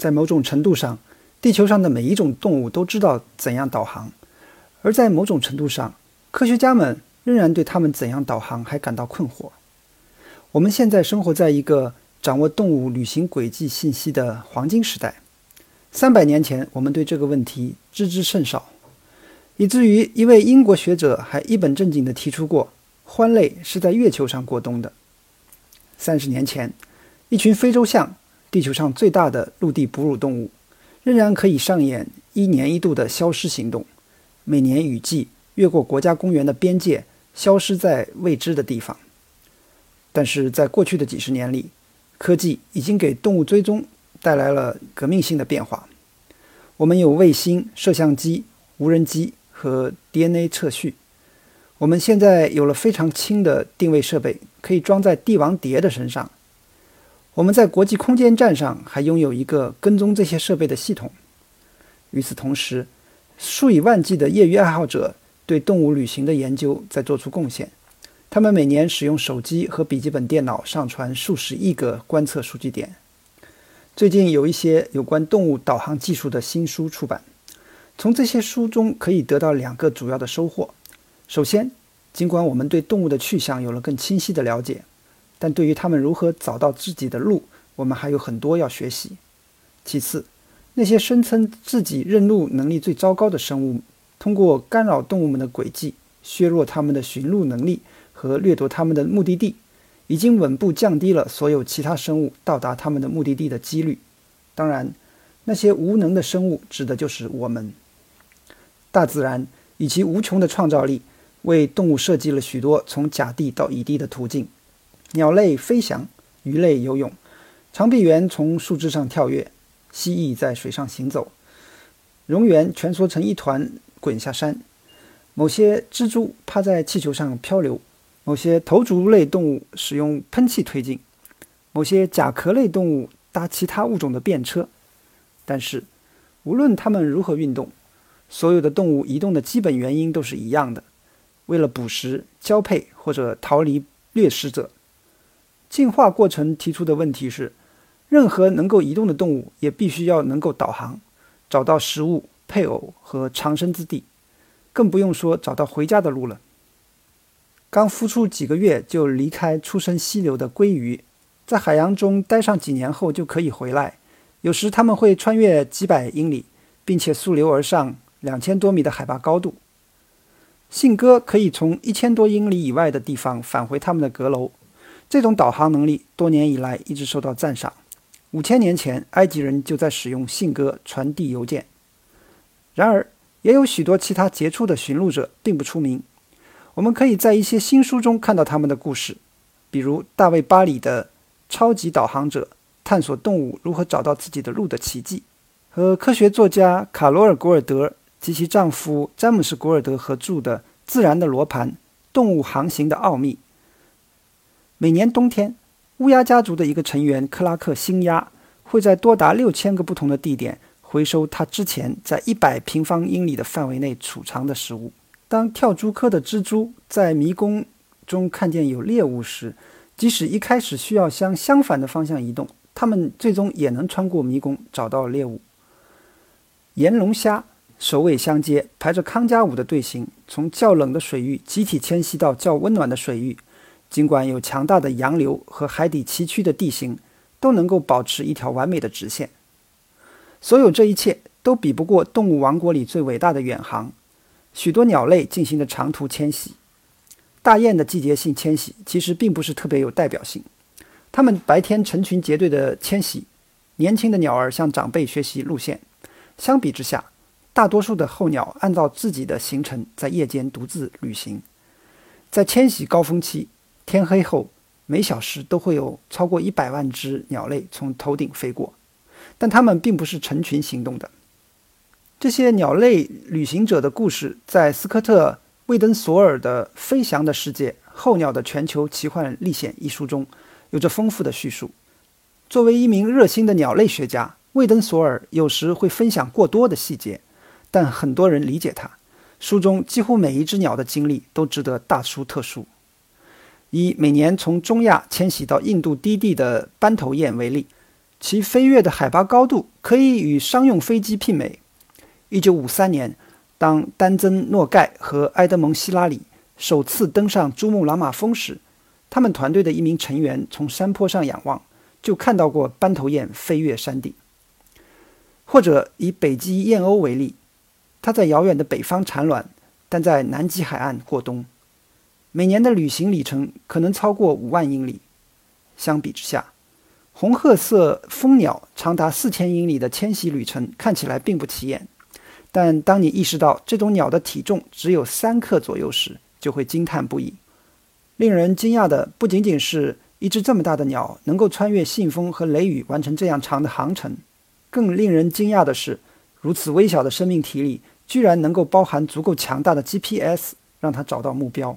在某种程度上，地球上的每一种动物都知道怎样导航；而在某种程度上，科学家们仍然对他们怎样导航还感到困惑。我们现在生活在一个掌握动物旅行轨迹信息的黄金时代。三百年前，我们对这个问题知之甚少，以至于一位英国学者还一本正经地提出过：獾类是在月球上过冬的。三十年前，一群非洲象，地球上最大的陆地哺乳动物，仍然可以上演一年一度的消失行动，每年雨季越过国家公园的边界，消失在未知的地方。但是在过去的几十年里，科技已经给动物追踪带来了革命性的变化。我们有卫星、摄像机、无人机和 DNA 测序。我们现在有了非常轻的定位设备，可以装在帝王蝶的身上。我们在国际空间站上还拥有一个跟踪这些设备的系统。与此同时，数以万计的业余爱好者对动物旅行的研究在做出贡献。他们每年使用手机和笔记本电脑上传数十亿个观测数据点。最近有一些有关动物导航技术的新书出版，从这些书中可以得到两个主要的收获：首先，尽管我们对动物的去向有了更清晰的了解，但对于它们如何找到自己的路，我们还有很多要学习；其次，那些声称自己认路能力最糟糕的生物，通过干扰动物们的轨迹，削弱它们的寻路能力。和掠夺他们的目的地，已经稳步降低了所有其他生物到达他们的目的地的几率。当然，那些无能的生物指的就是我们。大自然以其无穷的创造力，为动物设计了许多从甲地到乙地的途径：鸟类飞翔，鱼类游泳，长臂猿从树枝上跳跃，蜥蜴在水上行走，蝾螈蜷缩成一团滚下山，某些蜘蛛趴在气球上漂流。某些头足类动物使用喷气推进，某些甲壳类动物搭其他物种的便车。但是，无论它们如何运动，所有的动物移动的基本原因都是一样的：为了捕食、交配或者逃离掠食者。进化过程提出的问题是：任何能够移动的动物也必须要能够导航，找到食物、配偶和藏身之地，更不用说找到回家的路了。刚孵出几个月就离开出生溪流的鲑鱼，在海洋中待上几年后就可以回来。有时他们会穿越几百英里，并且溯流而上两千多米的海拔高度。信鸽可以从一千多英里以外的地方返回他们的阁楼。这种导航能力多年以来一直受到赞赏。五千年前，埃及人就在使用信鸽传递邮件。然而，也有许多其他杰出的寻路者并不出名。我们可以在一些新书中看到他们的故事，比如大卫·巴里的《超级导航者：探索动物如何找到自己的路的奇迹》，和科学作家卡罗尔·古尔德及其丈夫詹姆斯·古尔德合著的《自然的罗盘：动物航行的奥秘》。每年冬天，乌鸦家族的一个成员克拉克星鸦会在多达六千个不同的地点回收他之前在一百平方英里的范围内储藏的食物。当跳蛛科的蜘蛛在迷宫中看见有猎物时，即使一开始需要向相反的方向移动，它们最终也能穿过迷宫找到猎物。岩龙虾首尾相接，排着康佳舞的队形，从较冷的水域集体迁徙到较温暖的水域。尽管有强大的洋流和海底崎岖的地形，都能够保持一条完美的直线。所有这一切都比不过动物王国里最伟大的远航。许多鸟类进行的长途迁徙，大雁的季节性迁徙其实并不是特别有代表性。它们白天成群结队的迁徙，年轻的鸟儿向长辈学习路线。相比之下，大多数的候鸟按照自己的行程在夜间独自旅行。在迁徙高峰期，天黑后，每小时都会有超过一百万只鸟类从头顶飞过，但它们并不是成群行动的。这些鸟类旅行者的故事，在斯科特·魏登索尔的《飞翔的世界：候鸟的全球奇幻历险》一书中有着丰富的叙述。作为一名热心的鸟类学家，魏登索尔有时会分享过多的细节，但很多人理解他。书中几乎每一只鸟的经历都值得大书特书。以每年从中亚迁徙到印度低地的斑头雁为例，其飞跃的海拔高度可以与商用飞机媲美。1953年，当丹增·诺盖和埃德蒙·希拉里首次登上珠穆朗玛峰时，他们团队的一名成员从山坡上仰望，就看到过斑头雁飞越山顶。或者以北极燕鸥为例，它在遥远的北方产卵，但在南极海岸过冬，每年的旅行里程可能超过五万英里。相比之下，红褐色蜂鸟长达四千英里的迁徙旅程看起来并不起眼，但当你意识到这种鸟的体重只有三克左右时，就会惊叹不已。令人惊讶的不仅仅是一只这么大的鸟能够穿越信风和雷雨完成这样长的航程。更令人惊讶的是，如此微小的生命体里，居然能够包含足够强大的 GPS，让它找到目标。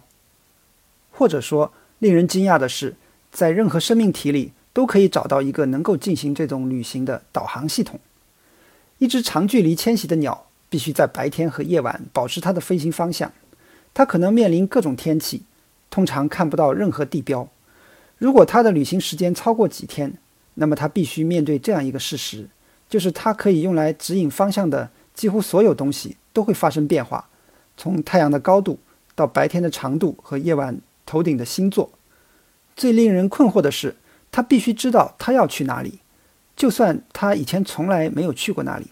或者说，令人惊讶的是，在任何生命体里都可以找到一个能够进行这种旅行的导航系统。一只长距离迁徙的鸟必须在白天和夜晚保持它的飞行方向，它可能面临各种天气，通常看不到任何地标。如果它的旅行时间超过几天，那么它必须面对这样一个事实。就是它可以用来指引方向的几乎所有东西都会发生变化，从太阳的高度到白天的长度和夜晚头顶的星座。最令人困惑的是，他必须知道他要去哪里，就算他以前从来没有去过那里，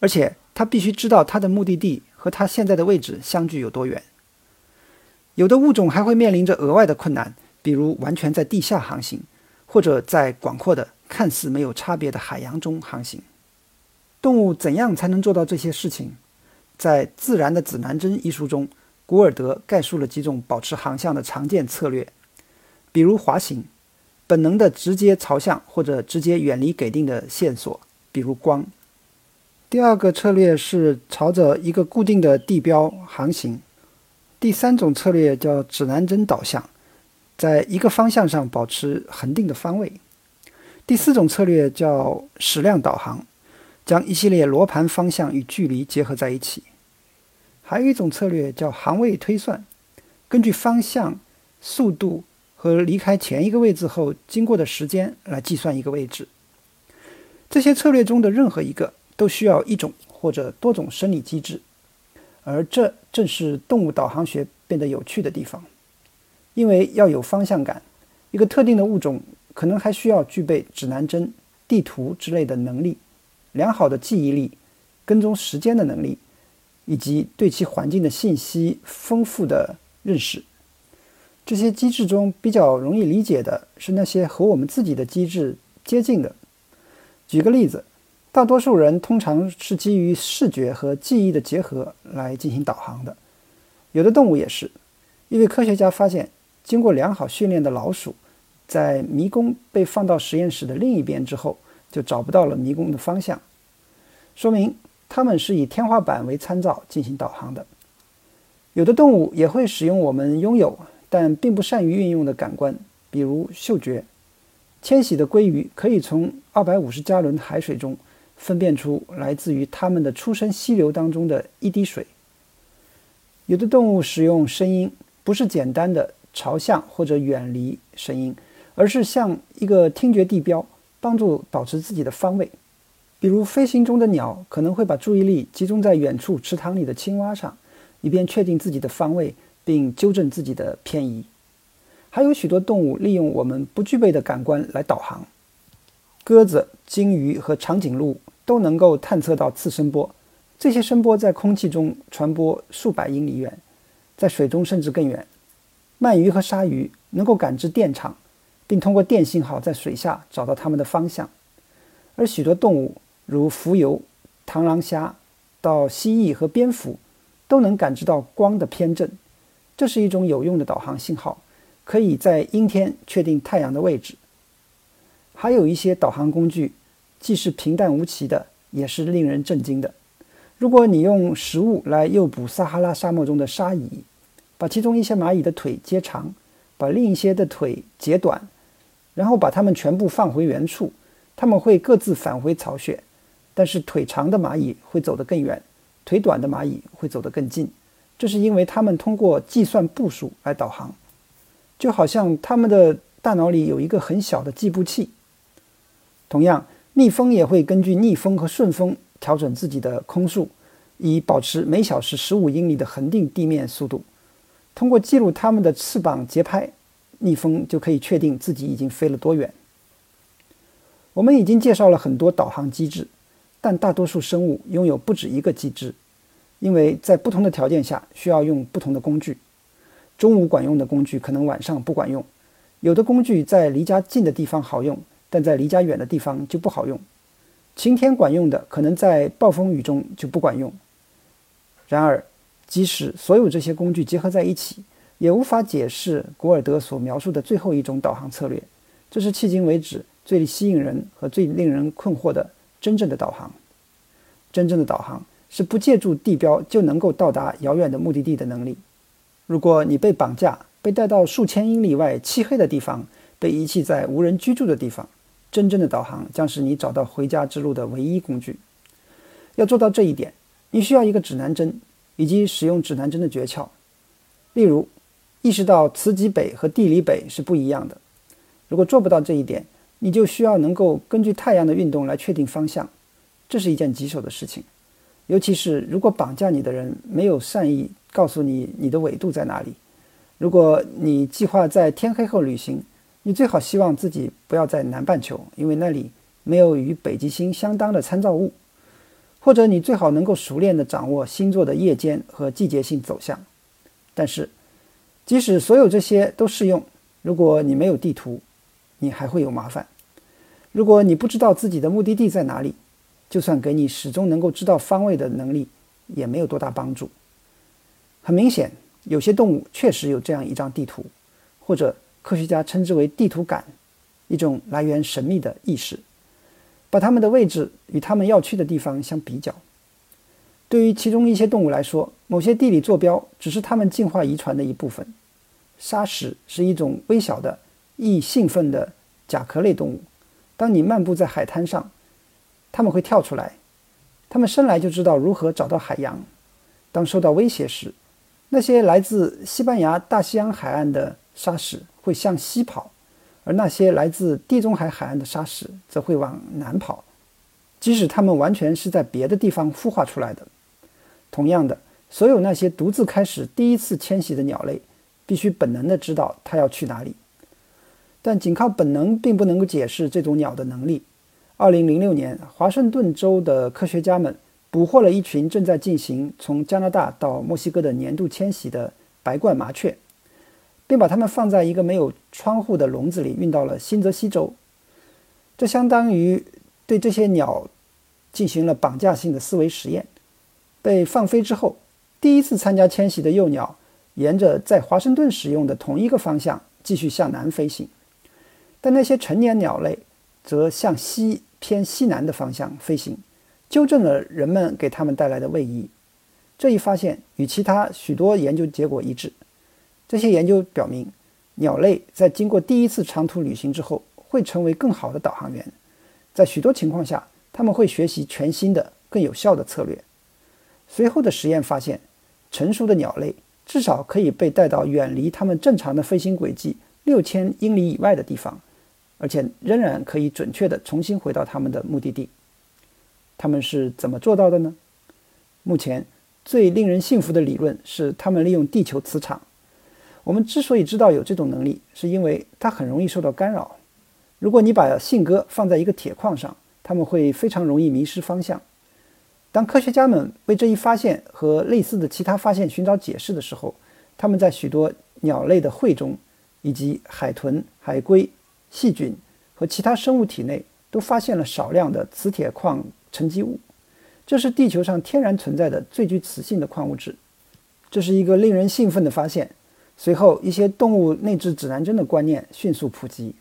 而且他必须知道他的目的地和他现在的位置相距有多远。有的物种还会面临着额外的困难，比如完全在地下航行，或者在广阔的。看似没有差别的海洋中航行，动物怎样才能做到这些事情？在《自然的指南针》一书中，古尔德概述了几种保持航向的常见策略，比如滑行、本能的直接朝向或者直接远离给定的线索，比如光。第二个策略是朝着一个固定的地标航行。第三种策略叫指南针导向，在一个方向上保持恒定的方位。第四种策略叫矢量导航，将一系列罗盘方向与距离结合在一起。还有一种策略叫行位推算，根据方向、速度和离开前一个位置后经过的时间来计算一个位置。这些策略中的任何一个都需要一种或者多种生理机制，而这正是动物导航学变得有趣的地方。因为要有方向感，一个特定的物种。可能还需要具备指南针、地图之类的能力，良好的记忆力、跟踪时间的能力，以及对其环境的信息丰富的认识。这些机制中比较容易理解的是那些和我们自己的机制接近的。举个例子，大多数人通常是基于视觉和记忆的结合来进行导航的。有的动物也是。一位科学家发现，经过良好训练的老鼠。在迷宫被放到实验室的另一边之后，就找不到了迷宫的方向，说明它们是以天花板为参照进行导航的。有的动物也会使用我们拥有但并不善于运用的感官，比如嗅觉。迁徙的鲑鱼可以从二百五十加仑海水中分辨出来自于它们的出生溪流当中的一滴水。有的动物使用声音，不是简单的朝向或者远离声音。而是像一个听觉地标，帮助保持自己的方位。比如飞行中的鸟可能会把注意力集中在远处池塘里的青蛙上，以便确定自己的方位并纠正自己的偏移。还有许多动物利用我们不具备的感官来导航。鸽子、鲸鱼和长颈鹿都能够探测到次声波，这些声波在空气中传播数百英里远，在水中甚至更远。鳗鱼和鲨鱼能够感知电场。并通过电信号在水下找到它们的方向，而许多动物，如浮游、螳螂虾，到蜥蜴和蝙蝠，都能感知到光的偏振。这是一种有用的导航信号，可以在阴天确定太阳的位置。还有一些导航工具，既是平淡无奇的，也是令人震惊的。如果你用食物来诱捕撒哈拉沙漠中的沙蚁，把其中一些蚂蚁的腿截长，把另一些的腿截短。然后把它们全部放回原处，它们会各自返回巢穴，但是腿长的蚂蚁会走得更远，腿短的蚂蚁会走得更近。这是因为它们通过计算步数来导航，就好像它们的大脑里有一个很小的计步器。同样，蜜蜂也会根据逆风和顺风调整自己的空速，以保持每小时十五英里的恒定地面速度。通过记录它们的翅膀节拍，蜜蜂就可以确定自己已经飞了多远。我们已经介绍了很多导航机制，但大多数生物拥有不止一个机制，因为在不同的条件下需要用不同的工具。中午管用的工具可能晚上不管用，有的工具在离家近的地方好用，但在离家远的地方就不好用。晴天管用的，可能在暴风雨中就不管用。然而，即使所有这些工具结合在一起，也无法解释古尔德所描述的最后一种导航策略。这是迄今为止最吸引人和最令人困惑的真正的导航。真正的导航是不借助地标就能够到达遥远的目的地的能力。如果你被绑架，被带到数千英里外漆黑的地方，被遗弃在无人居住的地方，真正的导航将是你找到回家之路的唯一工具。要做到这一点，你需要一个指南针以及使用指南针的诀窍。例如，意识到磁极北和地理北是不一样的。如果做不到这一点，你就需要能够根据太阳的运动来确定方向，这是一件棘手的事情。尤其是如果绑架你的人没有善意告诉你你的纬度在哪里，如果你计划在天黑后旅行，你最好希望自己不要在南半球，因为那里没有与北极星相当的参照物。或者你最好能够熟练地掌握星座的夜间和季节性走向。但是，即使所有这些都适用，如果你没有地图，你还会有麻烦。如果你不知道自己的目的地在哪里，就算给你始终能够知道方位的能力，也没有多大帮助。很明显，有些动物确实有这样一张地图，或者科学家称之为地图感，一种来源神秘的意识，把它们的位置与它们要去的地方相比较。对于其中一些动物来说，某些地理坐标只是它们进化遗传的一部分。沙石是一种微小的、易兴奋的甲壳类动物。当你漫步在海滩上，他们会跳出来，他们生来就知道如何找到海洋。当受到威胁时，那些来自西班牙大西洋海岸的沙石会向西跑，而那些来自地中海海岸的沙石则会往南跑，即使它们完全是在别的地方孵化出来的。同样的，所有那些独自开始第一次迁徙的鸟类，必须本能地知道它要去哪里。但仅靠本能并不能够解释这种鸟的能力。二零零六年，华盛顿州的科学家们捕获了一群正在进行从加拿大到墨西哥的年度迁徙的白冠麻雀，并把它们放在一个没有窗户的笼子里运到了新泽西州。这相当于对这些鸟进行了绑架性的思维实验。被放飞之后，第一次参加迁徙的幼鸟沿着在华盛顿使用的同一个方向继续向南飞行，但那些成年鸟类。则向西偏西南的方向飞行，纠正了人们给他们带来的位移。这一发现与其他许多研究结果一致。这些研究表明，鸟类在经过第一次长途旅行之后，会成为更好的导航员。在许多情况下，他们会学习全新的、更有效的策略。随后的实验发现，成熟的鸟类至少可以被带到远离它们正常的飞行轨迹六千英里以外的地方。而且仍然可以准确地重新回到他们的目的地。他们是怎么做到的呢？目前最令人信服的理论是，他们利用地球磁场。我们之所以知道有这种能力，是因为它很容易受到干扰。如果你把信鸽放在一个铁矿上，它们会非常容易迷失方向。当科学家们为这一发现和类似的其他发现寻找解释的时候，他们在许多鸟类的喙中，以及海豚、海龟。细菌和其他生物体内都发现了少量的磁铁矿沉积物，这是地球上天然存在的最具磁性的矿物质。这是一个令人兴奋的发现。随后，一些动物内置指南针的观念迅速普及。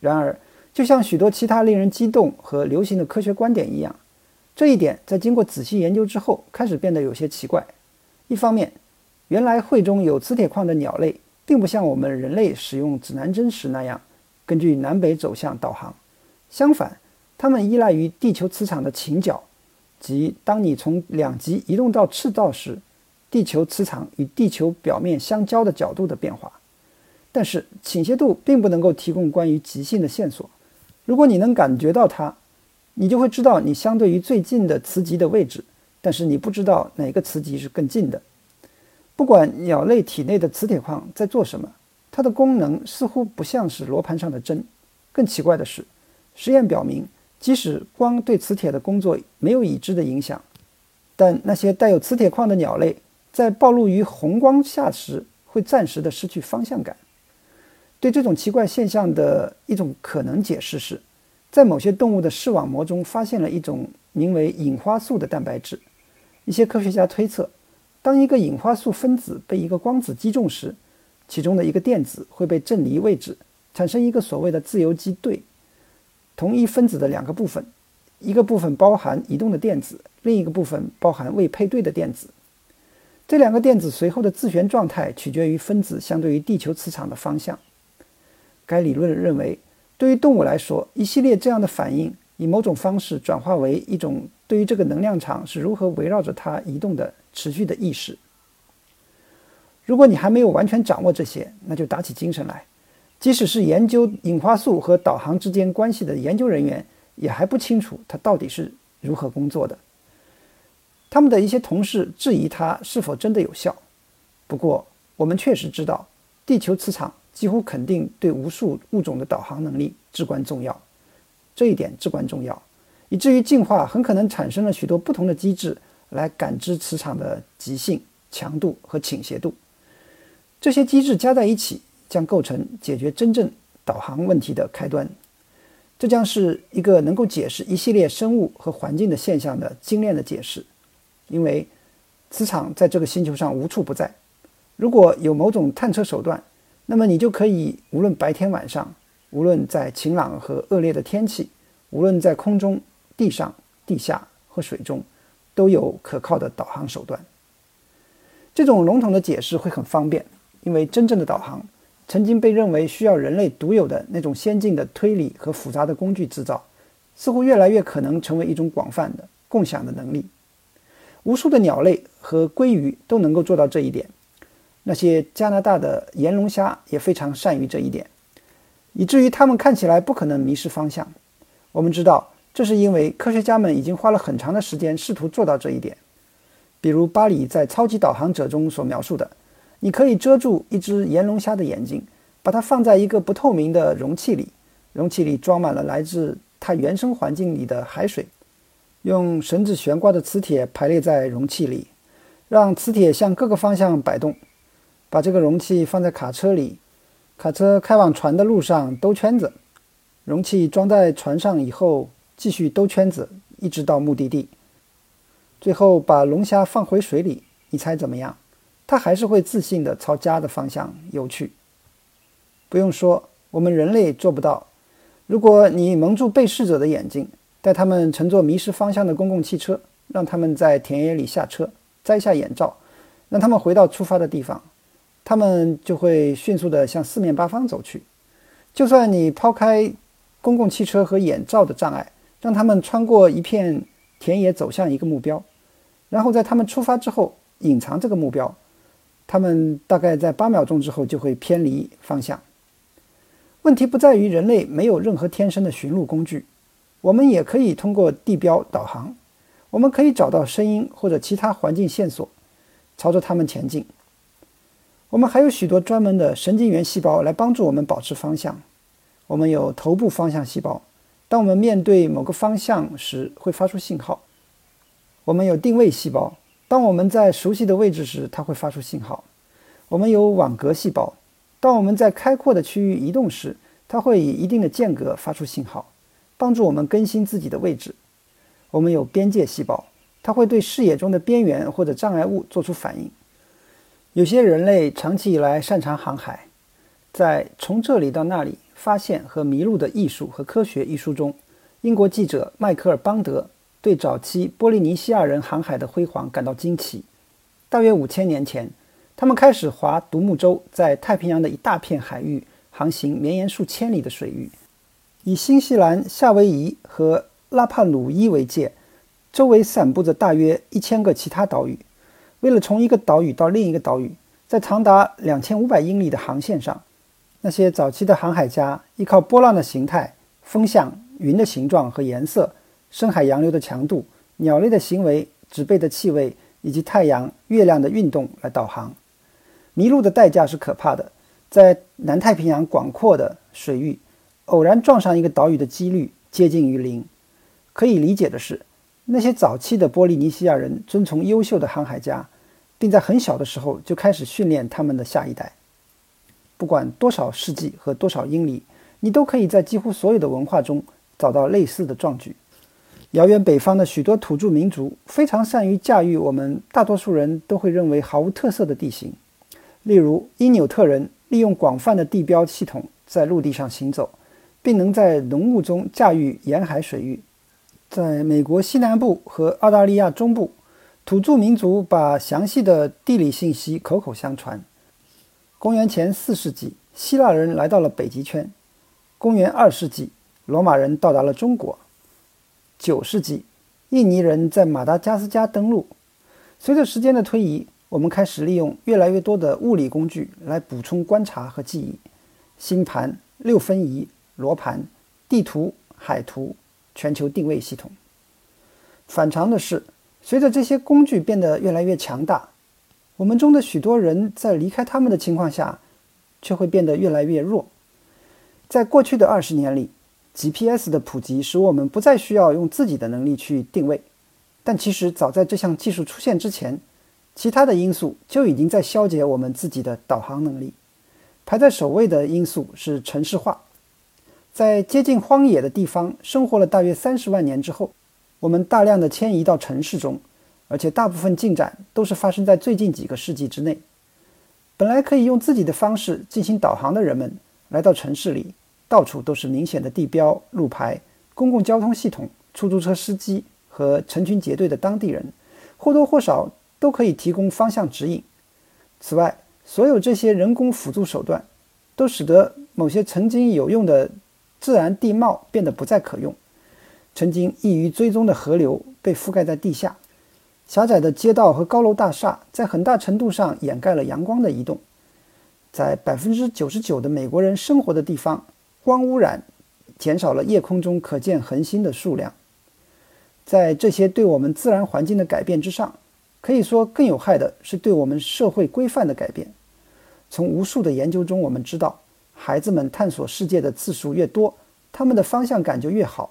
然而，就像许多其他令人激动和流行的科学观点一样，这一点在经过仔细研究之后开始变得有些奇怪。一方面，原来会中有磁铁矿的鸟类并不像我们人类使用指南针时那样。根据南北走向导航，相反，它们依赖于地球磁场的倾角，即当你从两极移动到赤道时，地球磁场与地球表面相交的角度的变化。但是倾斜度并不能够提供关于极性的线索。如果你能感觉到它，你就会知道你相对于最近的磁极的位置，但是你不知道哪个磁极是更近的。不管鸟类体内的磁铁矿在做什么，它的功能似乎不像是罗盘上的针。更奇怪的是，实验表明，即使光对磁铁的工作没有已知的影响，但那些带有磁铁矿的鸟类在暴露于红光下时，会暂时的失去方向感。对这种奇怪现象的一种可能解释是，在某些动物的视网膜中发现了一种名为隐花素的蛋白质。一些科学家推测。当一个隐花素分子被一个光子击中时，其中的一个电子会被震离位置，产生一个所谓的自由基对。同一分子的两个部分，一个部分包含移动的电子，另一个部分包含未配对的电子。这两个电子随后的自旋状态取决于分子相对于地球磁场的方向。该理论认为，对于动物来说，一系列这样的反应以某种方式转化为一种对于这个能量场是如何围绕着它移动的。持续的意识。如果你还没有完全掌握这些，那就打起精神来。即使是研究隐花素和导航之间关系的研究人员，也还不清楚它到底是如何工作的。他们的一些同事质疑它是否真的有效。不过，我们确实知道，地球磁场几乎肯定对无数物种的导航能力至关重要。这一点至关重要，以至于进化很可能产生了许多不同的机制。来感知磁场的极性、强度和倾斜度，这些机制加在一起，将构成解决真正导航问题的开端。这将是一个能够解释一系列生物和环境的现象的精炼的解释。因为磁场在这个星球上无处不在。如果有某种探测手段，那么你就可以无论白天晚上，无论在晴朗和恶劣的天气，无论在空中、地上、地下和水中。都有可靠的导航手段。这种笼统的解释会很方便，因为真正的导航曾经被认为需要人类独有的那种先进的推理和复杂的工具制造，似乎越来越可能成为一种广泛的共享的能力。无数的鸟类和鲑鱼都能够做到这一点，那些加拿大的岩龙虾也非常善于这一点，以至于它们看起来不可能迷失方向。我们知道。这是因为科学家们已经花了很长的时间试图做到这一点。比如巴里在《超级导航者》中所描述的，你可以遮住一只岩龙虾的眼睛，把它放在一个不透明的容器里，容器里装满了来自它原生环境里的海水，用绳子悬挂的磁铁排列在容器里，让磁铁向各个方向摆动，把这个容器放在卡车里，卡车开往船的路上兜圈子，容器装在船上以后。继续兜圈子，一直到目的地。最后把龙虾放回水里，你猜怎么样？他还是会自信地朝家的方向游去。不用说，我们人类做不到。如果你蒙住被试者的眼睛，带他们乘坐迷失方向的公共汽车，让他们在田野里下车，摘下眼罩，让他们回到出发的地方，他们就会迅速地向四面八方走去。就算你抛开公共汽车和眼罩的障碍，让他们穿过一片田野，走向一个目标，然后在他们出发之后隐藏这个目标。他们大概在八秒钟之后就会偏离方向。问题不在于人类没有任何天生的寻路工具，我们也可以通过地标导航，我们可以找到声音或者其他环境线索，朝着它们前进。我们还有许多专门的神经元细胞来帮助我们保持方向。我们有头部方向细胞。当我们面对某个方向时，会发出信号。我们有定位细胞，当我们在熟悉的位置时，它会发出信号。我们有网格细胞，当我们在开阔的区域移动时，它会以一定的间隔发出信号，帮助我们更新自己的位置。我们有边界细胞，它会对视野中的边缘或者障碍物做出反应。有些人类长期以来擅长航海，在从这里到那里。发现和迷路的艺术和科学一书中，英国记者迈克尔·邦德对早期波利尼西亚人航海的辉煌感到惊奇。大约五千年前，他们开始划独木舟，在太平洋的一大片海域航行绵延数千里的水域。以新西兰夏威夷和拉帕鲁伊为界，周围散布着大约一千个其他岛屿。为了从一个岛屿到另一个岛屿，在长达两千五百英里的航线上。那些早期的航海家依靠波浪的形态、风向、云的形状和颜色，深海洋流的强度、鸟类的行为、植被的气味以及太阳、月亮的运动来导航。迷路的代价是可怕的，在南太平洋广阔的水域，偶然撞上一个岛屿的几率接近于零。可以理解的是，那些早期的波利尼西亚人遵从优秀的航海家，并在很小的时候就开始训练他们的下一代。不管多少世纪和多少英里，你都可以在几乎所有的文化中找到类似的壮举。遥远北方的许多土著民族非常善于驾驭我们大多数人都会认为毫无特色的地形，例如因纽特人利用广泛的地标系统在陆地上行走，并能在浓雾中驾驭沿海水域。在美国西南部和澳大利亚中部，土著民族把详细的地理信息口口相传。公元前四世纪，希腊人来到了北极圈；公元二世纪，罗马人到达了中国；九世纪，印尼人在马达加斯加登陆。随着时间的推移，我们开始利用越来越多的物理工具来补充观察和记忆：星盘、六分仪、罗盘、地图、海图。全球定位系统。反常的是，随着这些工具变得越来越强大，我们中的许多人在离开他们的情况下，却会变得越来越弱。在过去的二十年里，GPS 的普及使我们不再需要用自己的能力去定位，但其实早在这项技术出现之前，其他的因素就已经在消解我们自己的导航能力。排在首位的因素是城市化。在接近荒野的地方生活了大约三十万年之后，我们大量的迁移到城市中，而且大部分进展都是发生在最近几个世纪之内。本来可以用自己的方式进行导航的人们，来到城市里，到处都是明显的地标、路牌、公共交通系统、出租车司机和成群结队的当地人，或多或少都可以提供方向指引。此外，所有这些人工辅助手段，都使得某些曾经有用的。自然地貌变得不再可用，曾经易于追踪的河流被覆盖在地下，狭窄的街道和高楼大厦在很大程度上掩盖了阳光的移动。在百分之九十九的美国人生活的地方，光污染减少了夜空中可见恒星的数量。在这些对我们自然环境的改变之上，可以说更有害的是对我们社会规范的改变。从无数的研究中，我们知道。孩子们探索世界的次数越多，他们的方向感就越好。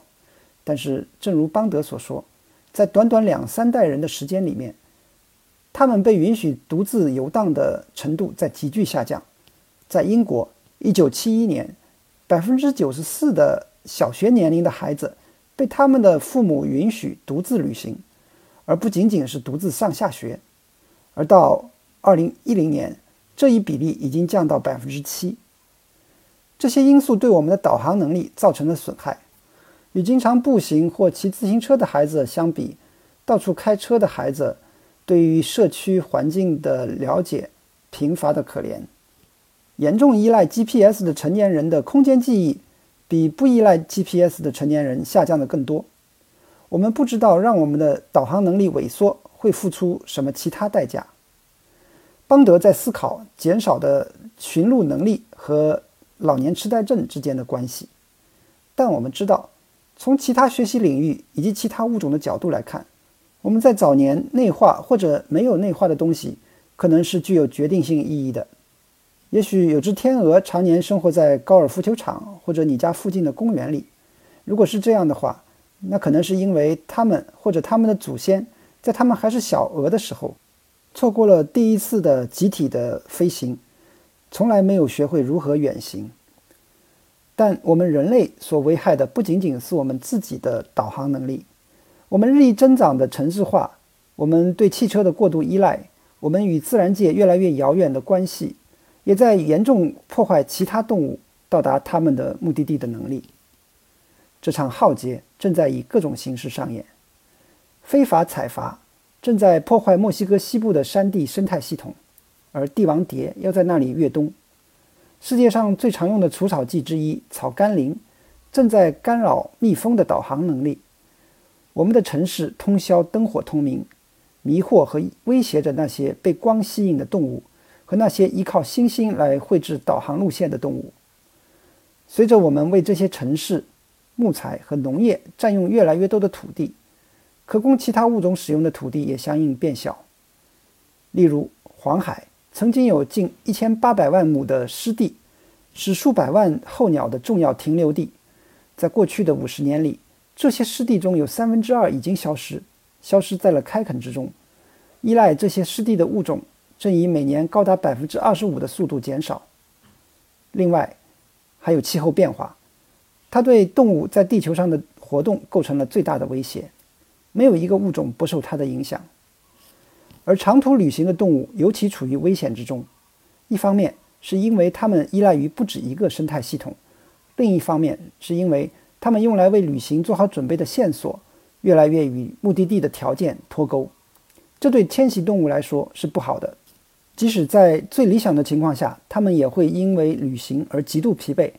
但是，正如邦德所说，在短短两三代人的时间里面，他们被允许独自游荡的程度在急剧下降。在英国，1971年，百分之九十四的小学年龄的孩子被他们的父母允许独自旅行，而不仅仅是独自上下学。而到2010年，这一比例已经降到百分之七。这些因素对我们的导航能力造成了损害。与经常步行或骑自行车的孩子相比，到处开车的孩子对于社区环境的了解贫乏的可怜。严重依赖 GPS 的成年人的空间记忆比不依赖 GPS 的成年人下降的更多。我们不知道让我们的导航能力萎缩会付出什么其他代价。邦德在思考减少的寻路能力和。老年痴呆症之间的关系，但我们知道，从其他学习领域以及其他物种的角度来看，我们在早年内化或者没有内化的东西，可能是具有决定性意义的。也许有只天鹅常年生活在高尔夫球场或者你家附近的公园里，如果是这样的话，那可能是因为它们或者它们的祖先在它们还是小鹅的时候，错过了第一次的集体的飞行。从来没有学会如何远行，但我们人类所危害的不仅仅是我们自己的导航能力，我们日益增长的城市化，我们对汽车的过度依赖，我们与自然界越来越遥远的关系，也在严重破坏其他动物到达他们的目的地的能力。这场浩劫正在以各种形式上演，非法采伐正在破坏墨西哥西部的山地生态系统。而帝王蝶要在那里越冬。世界上最常用的除草剂之一草甘膦，正在干扰蜜蜂的导航能力。我们的城市通宵灯火通明，迷惑和威胁着那些被光吸引的动物和那些依靠星星来绘制导航路线的动物。随着我们为这些城市木材和农业占用越来越多的土地，可供其他物种使用的土地也相应变小。例如，黄海曾经有近一千八百万亩的湿地，是数百万候鸟的重要停留地。在过去的五十年里，这些湿地中有三分之二已经消失，消失在了开垦之中。依赖这些湿地的物种正以每年高达百分之二十五的速度减少。另外，还有气候变化，它对动物在地球上的活动构成了最大的威胁，没有一个物种不受它的影响。而长途旅行的动物尤其处于危险之中，一方面是因为它们依赖于不止一个生态系统，另一方面是因为它们用来为旅行做好准备的线索越来越与目的地的条件脱钩，这对迁徙动物来说是不好的。即使在最理想的情况下，它们也会因为旅行而极度疲惫，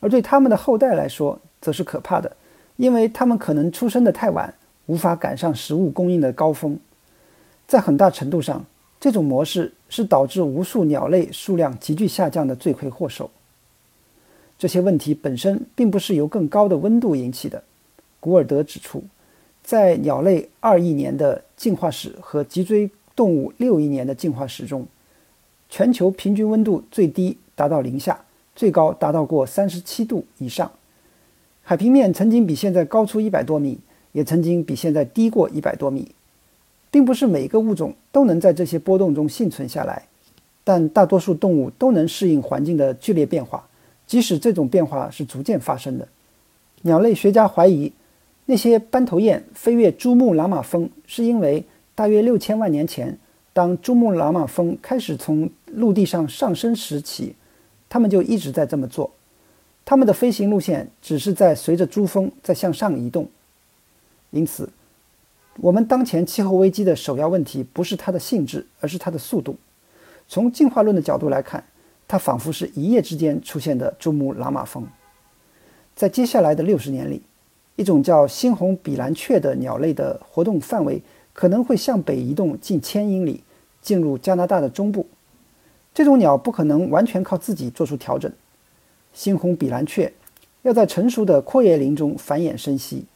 而对它们的后代来说则是可怕的，因为他们可能出生的太晚，无法赶上食物供应的高峰。在很大程度上，这种模式是导致无数鸟类数量急剧下降的罪魁祸首。这些问题本身并不是由更高的温度引起的。古尔德指出，在鸟类二亿年的进化史和脊椎动物六亿年的进化史中，全球平均温度最低达到零下，最高达到过三十七度以上。海平面曾经比现在高出一百多米，也曾经比现在低过一百多米。并不是每个物种都能在这些波动中幸存下来，但大多数动物都能适应环境的剧烈变化，即使这种变化是逐渐发生的。鸟类学家怀疑，那些斑头雁飞越珠穆朗玛峰，是因为大约六千万年前，当珠穆朗玛峰开始从陆地上上升时起，它们就一直在这么做。它们的飞行路线只是在随着珠峰在向上移动，因此。我们当前气候危机的首要问题不是它的性质，而是它的速度。从进化论的角度来看，它仿佛是一夜之间出现的珠穆朗玛峰。在接下来的六十年里，一种叫猩红比蓝雀的鸟类的活动范围可能会向北移动近千英里，进入加拿大的中部。这种鸟不可能完全靠自己做出调整。猩红比蓝雀要在成熟的阔叶林中繁衍生息，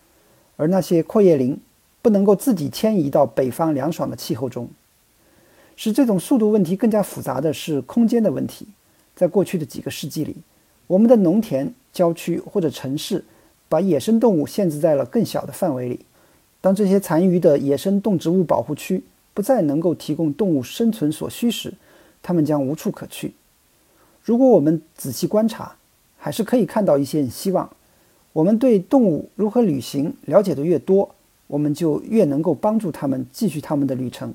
而那些阔叶林。不能够自己迁移到北方凉爽的气候中，使这种速度问题更加复杂的是空间的问题。在过去的几个世纪里，我们的农田、郊区或者城市把野生动物限制在了更小的范围里。当这些残余的野生动植物保护区不再能够提供动物生存所需时，它们将无处可去。如果我们仔细观察，还是可以看到一线希望。我们对动物如何旅行了解的越多，我们就越能够帮助他们继续他们的旅程。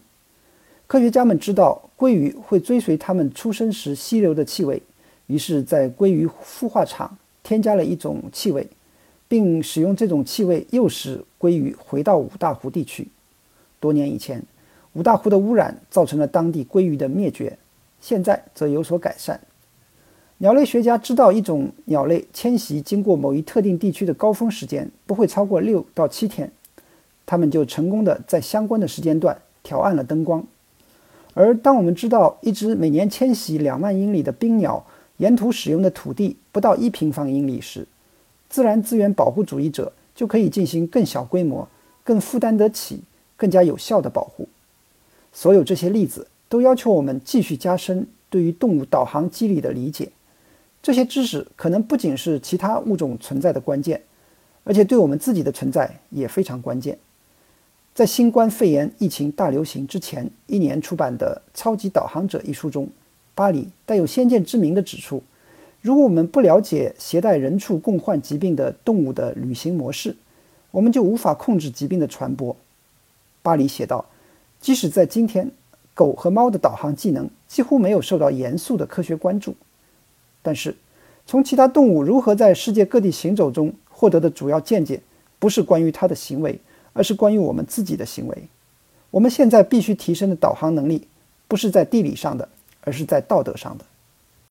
科学家们知道鲑鱼会追随它们出生时吸流的气味，于是，在鲑鱼孵化场添加了一种气味，并使用这种气味诱使鲑鱼回到五大湖地区。多年以前，五大湖的污染造成了当地鲑鱼的灭绝，现在则有所改善。鸟类学家知道，一种鸟类迁徙经过某一特定地区的高峰时间不会超过六到七天。他们就成功的在相关的时间段调暗了灯光，而当我们知道一只每年迁徙两万英里的冰鸟沿途使用的土地不到一平方英里时，自然资源保护主义者就可以进行更小规模、更负担得起、更加有效的保护。所有这些例子都要求我们继续加深对于动物导航机理的理解。这些知识可能不仅是其他物种存在的关键，而且对我们自己的存在也非常关键。在新冠肺炎疫情大流行之前一年出版的《超级导航者》一书中，巴里带有先见之明地指出：如果我们不了解携带人畜共患疾病的动物的旅行模式，我们就无法控制疾病的传播。巴里写道：“即使在今天，狗和猫的导航技能几乎没有受到严肃的科学关注，但是从其他动物如何在世界各地行走中获得的主要见解，不是关于它的行为。”而是关于我们自己的行为。我们现在必须提升的导航能力，不是在地理上的，而是在道德上的。